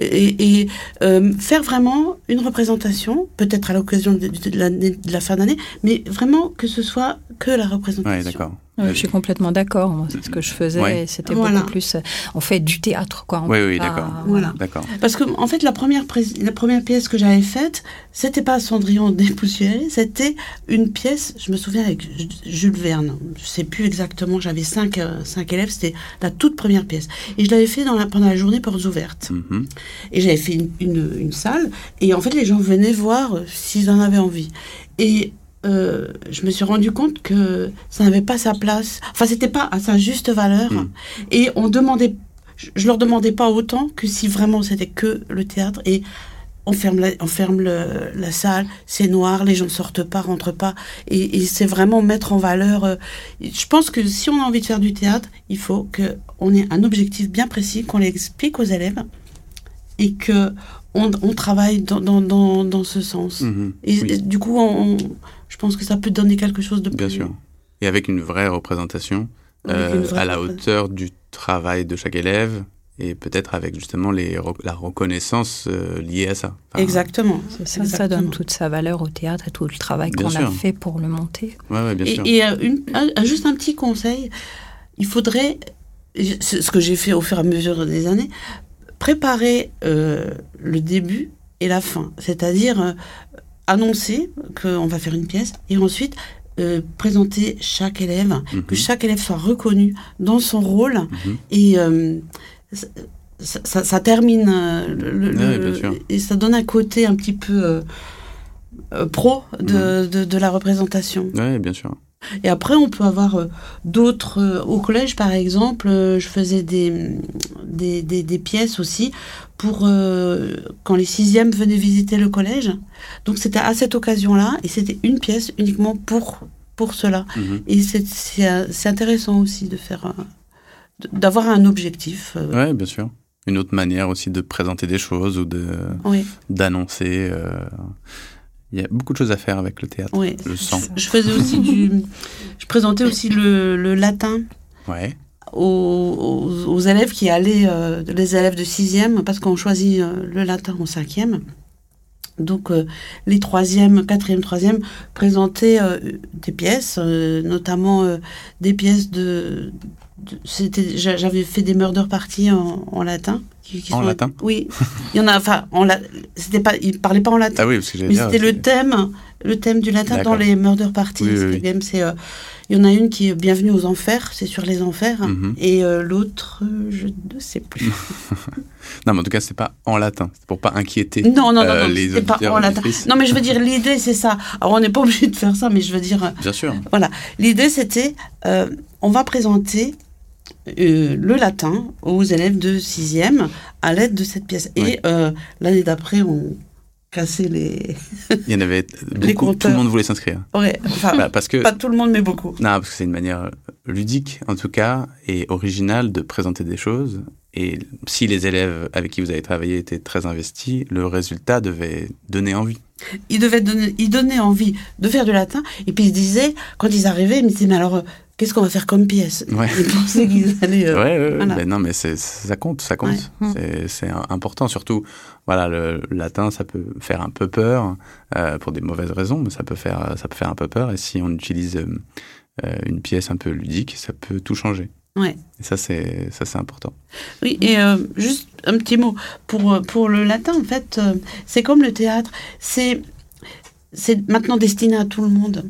Et, et euh, faire vraiment une représentation, peut-être à l'occasion de, la, de la fin d'année, mais vraiment que ce soit que la représentation. Ouais, d'accord. Je suis complètement d'accord. C'est ce que je faisais. Ouais. C'était Voilà. beaucoup plus. On fait du théâtre, quoi. On Oui, oui, pas- d'accord. Voilà. D'accord. Parce que en fait, la première, pré- la première pièce que j'avais faite, c'était pas Cendrillon dépoussiéré, c'était une pièce, je me souviens avec Ju- Jules Verne. Je sais plus exactement, j'avais cinq, euh, cinq élèves, c'était la toute première pièce. Et je l'avais fait dans la, pendant la journée portes ouvertes. Mhm. Et j'avais fait une, une, une salle, et en fait, les gens venaient voir euh, s'ils en avaient envie. Et euh, je me suis rendu compte que ça n'avait pas sa place. Enfin, c'était pas à sa juste valeur. Mm. Et on demandait, je, je leur demandais pas autant que si vraiment c'était que le théâtre. Et on ferme la, on ferme le, la salle, c'est noir, les gens sortent pas, rentrent pas. Et, et c'est vraiment mettre en valeur. euh, je pense que si on a envie de faire du théâtre, il faut que on ait un objectif bien précis, qu'on l'explique aux élèves et que on, on travaille dans, dans, dans, dans ce sens. Mhm. Et, Oui, et du coup, on, on- je pense que ça peut donner quelque chose de bien plus. sûr. Et avec une vraie représentation euh, une vraie à la hauteur du travail de chaque élève et peut-être avec justement les, la reconnaissance euh, liée à ça. Enfin, Exactement. Ça, ça Exactement. donne toute sa valeur au théâtre et tout le travail Bien qu'on a fait pour le monter. Ouais, ouais, bien Et, sûr. et, euh, une- un- juste un petit conseil, il faudrait, ce que j'ai fait au fur et à mesure des années, préparer euh, le début et la fin. C'est-à-dire euh, annoncer qu'on va faire une pièce et ensuite euh, présenter chaque élève, Mhm. que chaque élève soit reconnu dans son rôle Mhm. et euh, ça, ça- ça termine euh, le, Ouais, sûr. et ça donne un côté un petit peu pro de, Mhm. de, de la représentation. Ouais, bien sûr. Et après, on peut avoir euh, d'autres. euh, au collège, par exemple, euh, je faisais des, des, des, des pièces aussi pour euh, quand les sixièmes venaient visiter le collège. Donc, c'était à cette occasion-là, et c'était une pièce uniquement pour, pour cela. Mhm. Et c'est- intéressant aussi de faire. d'avoir un objectif. Ouais, bien sûr. Une autre manière aussi de présenter des choses ou de oui, d'annoncer. euh, Il y a beaucoup de choses à faire avec le théâtre. oui. Je le sens. Je faisais aussi du. Je présentais aussi le, le latin. Ouais. aux, aux- aux élèves qui allaient, euh, les élèves de sixième, parce qu'on choisit euh, le latin en cinquième. Donc euh, les troisièmes, quatrième, troisième présentaient euh, des pièces, euh, notamment euh, des pièces de. C'était, j'a- j'avais fait des murder parties en, en latin. qui- qui En sont- latin Oui, il y en a. Enfin, en la, c'était pas, ils parlaient pas en latin. Ah oui, parce que Mais c'était le thème le thème du latin dans les murder parties. Oui, oui, oui. Les games, c'est, euh, il y en a une qui est Bienvenue aux enfers, c'est sur les enfers, Mhm. et euh, l'autre, euh, je ne sais plus. Non, mais en tout cas, c'est pas en latin. C'est pour pas inquiéter non, non, non, euh, non, les c'est pas en latin. Non, mais je veux dire, l'idée, c'est ça. Alors, on n'est pas obligé de faire ça, mais je veux dire, Bien sûr. voilà. L'idée, c'était, on va présenter euh, le latin aux élèves de 6e à l'aide de cette pièce. Ouais. Et euh, l'année d'après, on cassait les... Il y en avait beaucoup. Tout le monde voulait s'inscrire. Ouais, enfin, Bah, parce que pas tout le monde, mais beaucoup. Non, parce que c'est une manière ludique, en tout cas, et originale de présenter des choses. Et si les élèves avec qui vous avez travaillé étaient très investis, le résultat devait donner envie. Ils devaient donner, ils donnaient envie de faire du latin. Et puis ils disaient, quand ils arrivaient, ils me disaient, mais alors, qu'est-ce qu'on va faire comme pièce Ouais. Ils pensaient qu'ils allaient... euh, ouais, ouais, voilà. Ben non, mais c'est, ça compte, ça compte. Ouais. C'est, important, surtout. Voilà, le latin, ça peut faire un peu peur euh, pour des mauvaises raisons, mais ça peut faire, ça peut faire un peu peur. Et si on utilise euh, une pièce un peu ludique, ça peut tout changer. Ouais. Et ça, c'est, ça, c'est important. Oui, et euh, juste un petit mot. Pour, pour le latin, en fait, euh, c'est comme le théâtre. C'est. C'est maintenant destiné à tout le monde.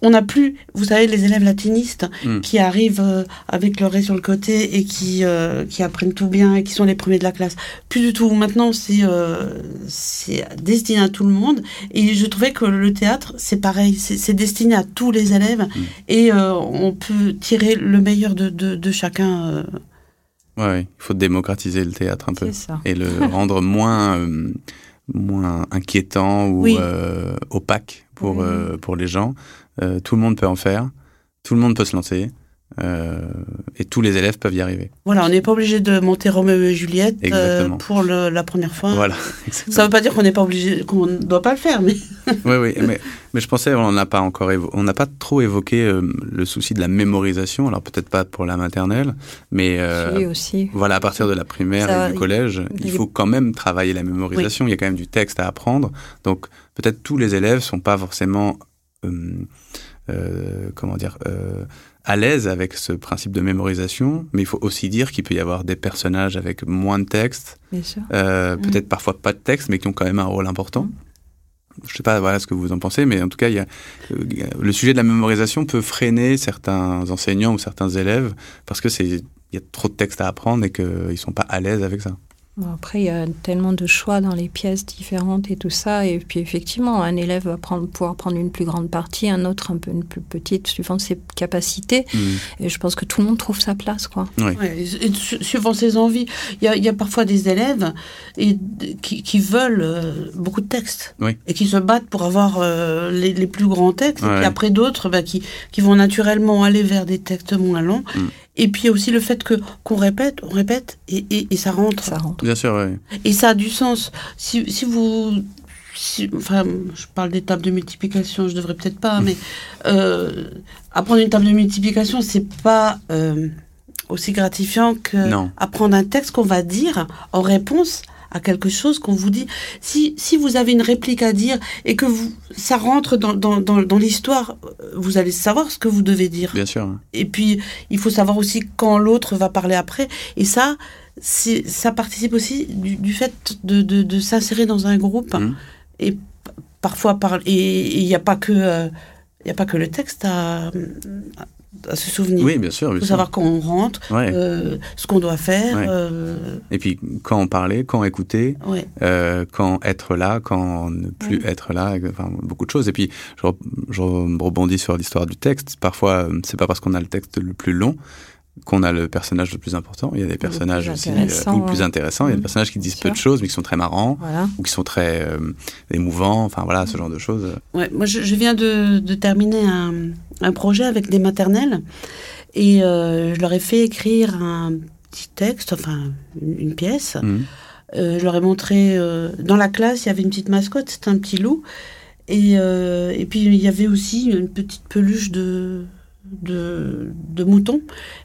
On n'a plus, vous savez, les élèves latinistes Mm. qui arrivent euh, avec leur ré sur le côté et qui, euh, qui apprennent tout bien et qui sont les premiers de la classe. Plus du tout. Maintenant, c'est euh, c'est destiné à tout le monde. Et je trouvais que le théâtre, c'est pareil. C'est c'est destiné à tous les élèves. Et euh, on peut tirer le meilleur de, de, de chacun. euh, Ouais, il faut démocratiser le théâtre un peu. C'est ça. et le rendre moins euh, moins inquiétant ou Oui. euh, opaque pour euh, pour les gens. Euh, tout le monde peut en faire, tout le monde peut se lancer euh, et tous les élèves peuvent y arriver. Voilà, on n'est pas obligé de monter Roméo et Juliette euh, pour le- la première fois. Voilà. Ça ne veut pas dire qu'on n'est pas obligé, qu'on ne doit pas le faire, mais oui, oui, mais, mais je pensais on n'a pas encore évo- on n'a pas trop évoqué euh, le souci de la mémorisation. Alors peut-être pas pour la maternelle, mais euh, Si, aussi. Voilà, à partir de la primaire Ça, et du collège, il faut quand même travailler la mémorisation. Il y a quand même du texte à apprendre. Donc, peut-être tous les élèves sont pas forcément, euh, euh, comment dire, euh, à l'aise avec ce principe de mémorisation. Mais il faut aussi dire qu'il peut y avoir des personnages avec moins de texte, euh, Mm. peut-être parfois pas de texte, mais qui ont quand même un rôle important. Je sais pas voilà ce que vous en pensez, mais en tout cas, y a, euh, le sujet de la mémorisation peut freiner certains enseignants ou certains élèves parce que c'est il y a trop de textes à apprendre et qu'ils sont pas à l'aise avec ça. Bon, après, il y a tellement de choix dans les pièces différentes et tout ça. Et puis, effectivement, un élève va prendre, pouvoir prendre une plus grande partie, un autre un peu une plus petite, suivant ses capacités. Et je pense que tout le monde trouve sa place, quoi. Oui. ouais, et su- suivant ses envies. Il y a, il y a parfois des élèves et, qui, qui veulent euh, beaucoup de textes Oui. et qui se battent pour avoir euh, les, les plus grands textes. Et puis après d'autres bah, qui, qui vont naturellement aller vers des textes moins longs. Mm. Et puis il y a aussi le fait que qu'on répète, on répète et, et, et ça rentre. Ça rentre. Bien sûr, oui. Et ça a du sens. Si, si vous. si- enfin, je parle des tables de multiplication, je devrais peut-être pas, mais euh, apprendre une table de multiplication, c'est pas euh, aussi gratifiant que Non. apprendre un texte qu'on va dire en réponse à quelque chose qu'on vous dit. Si, si vous avez une réplique à dire et que vous, ça rentre dans, dans, dans, dans l'histoire, euh, vous allez savoir ce que vous devez dire. Bien sûr. Et puis, il faut savoir aussi quand l'autre va parler après. Et ça, c'est, ça participe aussi du, du fait de, de, de s'insérer dans un groupe. Mhm. Et parfois, par, et il n'y a pas que, euh, a pas que le texte à, à se souvenir. Oui, bien sûr. Il faut sûr. savoir quand on rentre, Ouais. euh, ce qu'on doit faire. Ouais. euh, Et puis, quand parler, quand écouter, ouais. euh, quand être là, quand ne plus être là, enfin, beaucoup de choses. Et puis, je, re- je rebondis sur l'histoire du texte. Parfois, c'est pas parce qu'on a le texte le plus long qu'on a le personnage le plus important. Il y a des personnages plus aussi, euh, ou plus ouais. intéressants. Il y a des Mm. personnages qui disent peu de choses, mais qui sont très marrants, Voilà. ou qui sont très euh, émouvants. Enfin, voilà, ce genre de choses. Ouais, moi, je, je viens de, de terminer un, un projet avec des maternelles et euh, je leur ai fait écrire un petit texte, enfin une, une pièce. Euh, je leur ai montré dans la classe, il y avait une petite mascotte, c'était un petit loup, et, et puis il y avait aussi une petite peluche de de, de mouton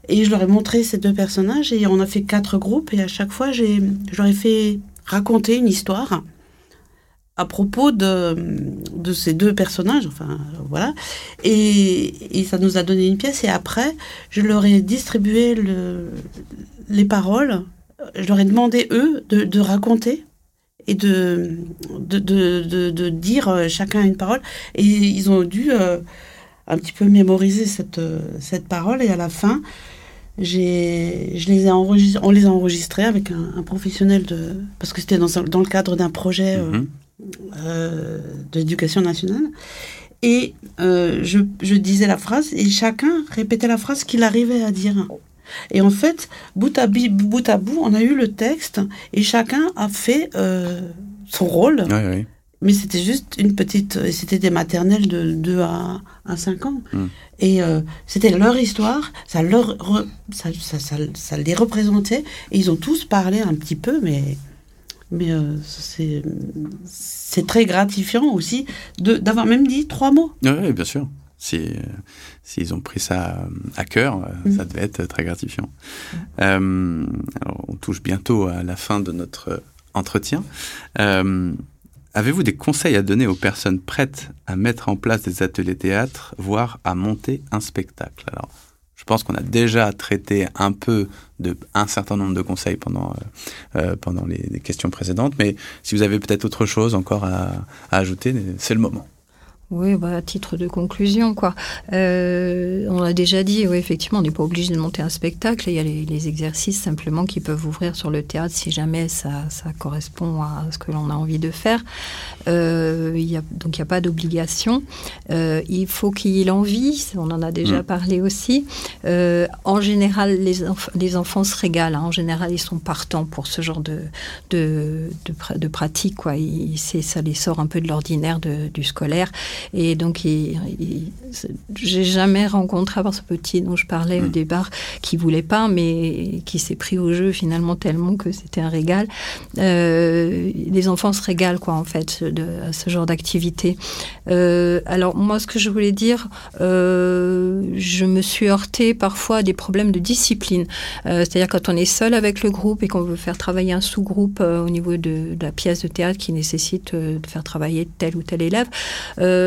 et je leur ai montré ces deux personnages et on a fait quatre groupes et à chaque fois j'ai je leur ai fait raconter une histoire à propos de, de ces deux personnages, enfin voilà, et, et ça nous a donné une pièce. Et après, je leur ai distribué le, les paroles, je leur ai demandé eux de, raconter, et de, de, de, de, dire chacun une parole. Et ils ont dû un petit peu mémoriser cette, cette parole. Et à la fin, j'ai, je les ai enregistrés, on les a enregistrés avec un, professionnel de, parce que c'était dans, dans le cadre d'un projet mhm. euh, de l'éducation nationale. Et euh, je, je, disais la phrase et chacun répétait la phrase qu'il arrivait à dire. Et en fait, bout à, bout à bout, on a eu le texte et chacun a fait euh, son rôle. Oui, oui. Mais c'était juste une petite. C'était des maternelles de 2 à, à 5 ans. Hmm. Et euh, c'était leur histoire, ça, leur ça, ça, ça, ça, les représentait. Et ils ont tous parlé un petit peu, mais, mais euh, c'est très gratifiant aussi d'avoir même dit trois mots. Oui, bien sûr. S'ils si, s'ils ont pris ça à cœur, euh, hmm. ça devait être très gratifiant. Alors, on touche bientôt à la fin de notre entretien. Avez-vous des conseils à donner aux personnes prêtes à mettre en place des ateliers théâtre, voire à monter un spectacle? Alors, je pense qu'on a déjà traité un peu de un certain nombre de conseils pendant euh, euh, pendant les, questions précédentes, mais si vous avez peut-être autre chose encore à ajouter, c'est le moment. Oui, bah, à titre de conclusion, quoi. Euh, on l'a déjà dit, oui, effectivement, on n'est pas obligé de monter un spectacle. Il y a les, exercices simplement qui peuvent ouvrir sur le théâtre si jamais ça, correspond à ce que l'on a envie de faire. Euh, il y a, donc il n'y a pas d'obligation. Euh, il faut qu'il y ait l'envie, on en a déjà mm. parlé aussi. en général, les, les, enfants se régalent. Hein. En général, ils sont partants pour ce genre de, de, de, pratique. Quoi. ça les sort un peu de l'ordinaire du scolaire. Et donc, j'ai jamais rencontré, à part ce petit dont je parlais au mm. départ, qui voulait pas, mais qui s'est pris au jeu finalement tellement que c'était un régal. Euh, les enfants se régalent, quoi, en fait, de, à ce genre d'activité. Euh, alors, moi, ce que je voulais dire, euh, je me suis heurtée parfois à des problèmes de discipline. C'est-à-dire quand on est seul avec le groupe et qu'on veut faire travailler un sous-groupe au niveau de, de, la pièce de théâtre qui nécessite de faire travailler tel ou tel élève,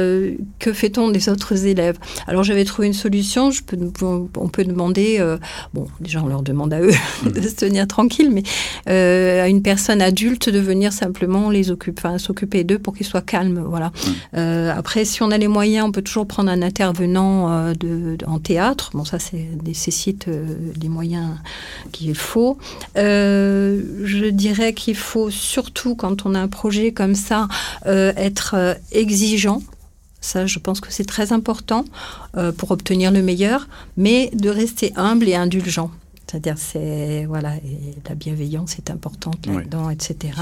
euh, que fait-on des autres élèves? Alors j'avais trouvé une solution. Je peux, on peut demander, euh, bon, déjà on leur demande à eux de se tenir tranquille, mais euh, à une personne adulte de venir simplement les occuper, s'occuper d'eux pour qu'ils soient calmes. Voilà. après, si on a les moyens, on peut toujours prendre un intervenant de, en théâtre. Bon, ça, ça nécessite des moyens qu'il faut. je dirais qu'il faut surtout, quand on a un projet comme ça, être exigeant ça, je pense que c'est très important euh, pour obtenir le meilleur, mais de rester humble et indulgent. C'est-à-dire, c'est voilà, la bienveillance est importante là-dedans, etc.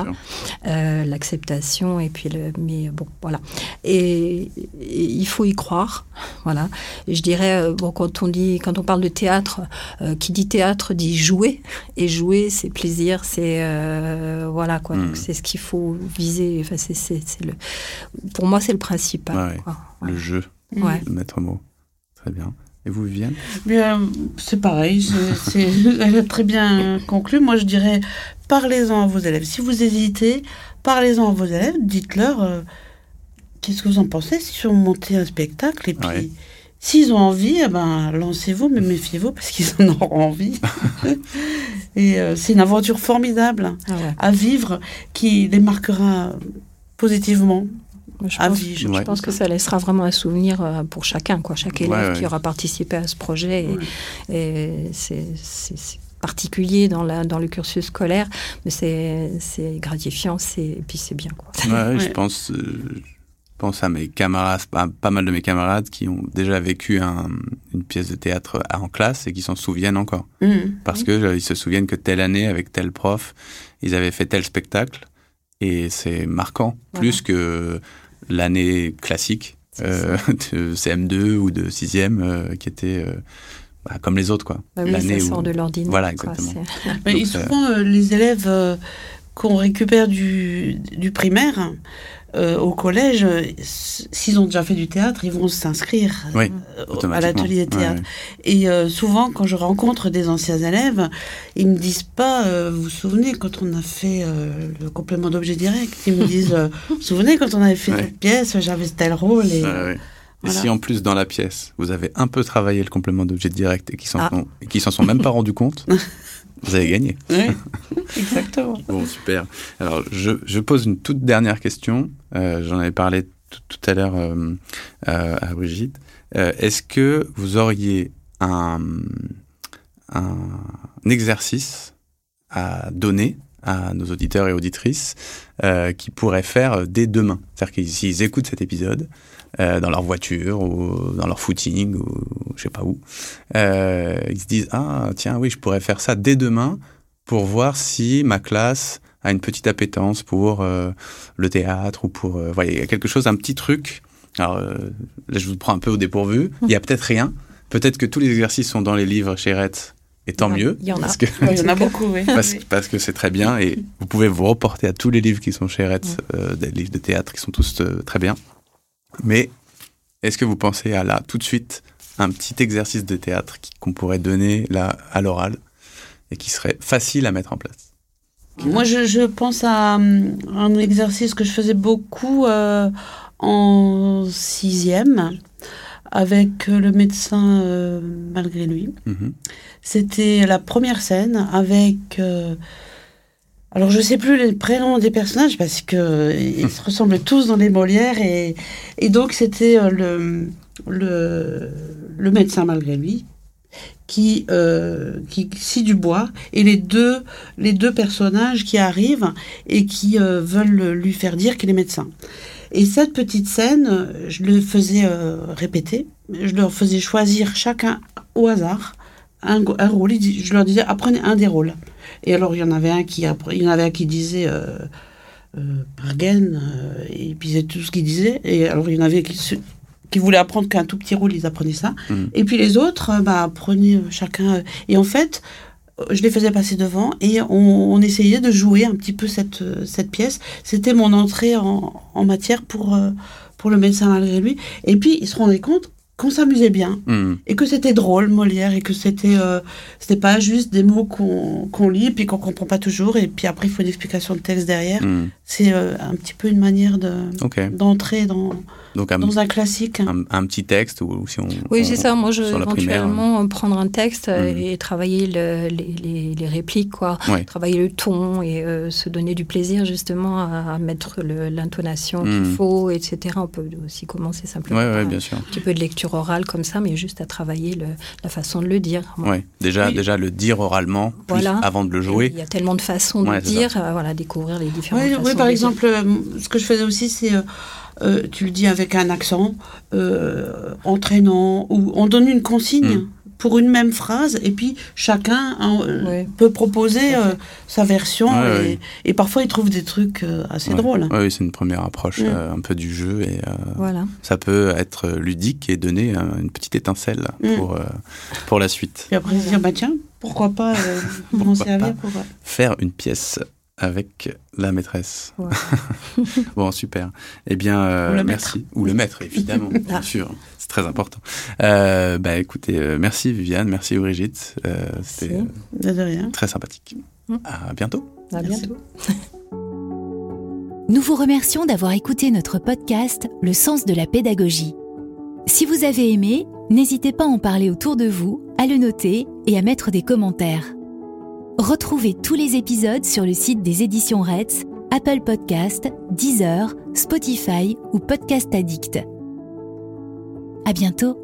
Euh, l'acceptation et puis le, mais bon, voilà. Et, il faut y croire, voilà. je dirais, euh, bon, quand on dit, quand on parle de théâtre, euh, qui dit théâtre dit jouer, et jouer, c'est plaisir, c'est voilà quoi. Hmm. c'est ce qu'il faut viser. Enfin, c'est, le, pour moi, c'est le principal. Le jeu, le maître mot, très bien. Et vous, Viviane? Bien, c'est pareil. elle a très bien conclu. Moi, je dirais, parlez-en à vos élèves. Si vous hésitez, parlez-en à vos élèves. Dites-leur euh, qu'est-ce que vous en pensez si vous montez un spectacle. Et puis, s'ils ont envie, eh ben, lancez-vous, mais méfiez-vous parce qu'ils en auront envie. et euh, c'est une aventure formidable ah à vivre qui les marquera positivement je pense, Je pense que ça laissera vraiment un souvenir euh, pour chacun, quoi, chaque élève qui aura participé à ce projet. Et, c'est particulier dans, la, dans le cursus scolaire, mais c'est gratifiant et puis c'est bien. Quoi. je pense, euh, pense à mes camarades, pas, mal de mes camarades qui ont déjà vécu une pièce de théâtre en classe et qui s'en souviennent encore. Mmh. Parce qu'ils euh, se souviennent que telle année, avec tel prof, ils avaient fait tel spectacle. Et c'est marquant, plus que l'année classique euh, de CM2 ou de 6e euh, qui était euh, bah, comme les autres. Quoi. Bah l'année ça sort de l'ordinaire. Voilà, exactement. Mais souvent, les élèves qu'on récupère du, du primaire, euh, au collège, s'ils ont déjà fait du théâtre, ils vont s'inscrire euh, à l'atelier de théâtre. Et euh, souvent, quand je rencontre des anciens élèves, ils me disent pas, vous vous souvenez quand on a fait le complément d'objet direct? Ils me disent, vous vous souvenez quand on avait fait cette pièce, j'avais tel rôle et, et si en plus dans la pièce, vous avez un peu travaillé le complément d'objet direct et qui s'en ah. sont, s'en sont même pas rendus compte, vous avez gagné. Oui, exactement. Bon, super. Alors, je, je, pose une toute dernière question. Euh, J'en avais parlé tout à l'heure euh, euh, à Brigitte. Est-ce que vous auriez un, un exercice à donner à nos auditeurs et auditrices qui pourraient faire dès demain? C'est-à-dire qu'ils écoutent cet épisode euh, dans leur voiture ou dans leur footing ou je sais pas où, euh, ils se disent ah tiens oui je pourrais faire ça dès demain pour voir si ma classe a une petite appétence pour euh, le théâtre ou pour euh, voilà il y a quelque chose un petit truc alors euh, là je vous prends un peu au dépourvu il y a peut-être rien peut-être que tous les exercices sont dans les livres chez Retz et tant mieux Il y en a. parce que il y en a beaucoup, oui. parce, parce que c'est très bien et vous pouvez vous reporter à tous les livres qui sont chez Retz, euh, des livres de théâtre qui sont tous euh, très bien. Mais est-ce que vous pensez à là, tout de suite, un petit exercice de théâtre qu'on pourrait donner là à l'oral et qui serait facile à mettre en place? Moi, je, je pense à hum, un exercice que je faisais beaucoup euh, en sixième avec euh, le médecin euh, malgré lui. Mhm. C'était la première scène avec. euh, alors, je sais plus les prénoms des personnages parce que euh, ils se ressemblent tous dans les Molières et, et donc c'était euh, le, le le médecin malgré lui qui euh, qui scie du bois et les deux les deux personnages qui arrivent et qui euh, veulent lui faire dire qu'il est médecin. Et cette petite scène, je le faisais euh, répéter, je leur faisais choisir chacun au hasard un, un rôle. Je leur disais apprenez un des rôles. Et alors il y en avait un qui il y en avait un qui disait euh, euh, euh, et puis c'est tout ce qu'il disait. Et alors il y en avait qui, qui voulaient apprendre qu'un tout petit rôle, ils apprenaient ça. Mhm. Et puis les autres, euh, bah, apprenaient euh, chacun. et en fait, je les faisais passer devant et on, on essayait de jouer un petit peu cette, cette pièce. C'était mon entrée en, en matière pour, pour le médecin malgré lui. Et puis ils se rendaient compte qu'on s'amusait bien Mhm. et que c'était drôle Molière et que c'était euh, c'était pas juste des mots qu'on lit puis qu'on comprend pas toujours et puis après il faut une explication de texte derrière. Mhm. C'est euh, un petit peu une manière de d'entrer dans, Donc un, dans un classique. un, un petit texte ou si on. Oui, c'est ça. Moi, je primaire, éventuellement euh, prendre un texte euh, Mhm. et travailler le- les, les- les répliques, quoi. Ouais. Travailler le ton et euh, se donner du plaisir justement à, à mettre le- l'intonation Mhm. qu'il faut, etc. On peut aussi commencer simplement Ouais, ouais, un petit peu de lecture orale comme ça, mais juste à travailler le- la façon de le dire. Ouais. Déjà, Oui. déjà le dire oralement plus Voilà. avant de le jouer. Il y a tellement de façons Ouais, de ça. dire, euh, voilà, découvrir les différentes Oui, façons. oui, par le exemple, ce que je faisais aussi, c'est, euh, euh, tu le dis avec un accent, euh, entraînant, ou on donne une consigne Mm. pour une même phrase, et puis chacun hein, euh, Ouais. peut proposer euh, sa version, Ouais, et, ouais. et parfois il trouve des trucs euh, assez Ouais. drôles. Ouais, oui, c'est une première approche Mm. euh, un peu du jeu et euh. Voilà. ça peut être ludique et donner euh, une petite étincelle Mm. pour, euh, pour la suite. Puis après se dire, bah tiens, pourquoi pas euh, m'en Pourquoi servir pas. pour... Faire une pièce avec la maîtresse. Bon, super. Eh bien, euh, Ou le maître. merci. Ou le maître, évidemment, bien sûr. C'est très important. Euh, bah, écoutez, euh, merci Viviane, merci Brigitte. Euh, C'était très sympathique. Mm. À bientôt. À Merci. bientôt. Nous vous remercions d'avoir écouté notre podcast Le sens de la pédagogie. Si vous avez aimé, n'hésitez pas à en parler autour de vous, à le noter et à mettre des commentaires. Retrouvez tous les épisodes sur le site des éditions Retz, Apple Podcast, Deezer, Spotify ou Podcast Addict. À bientôt!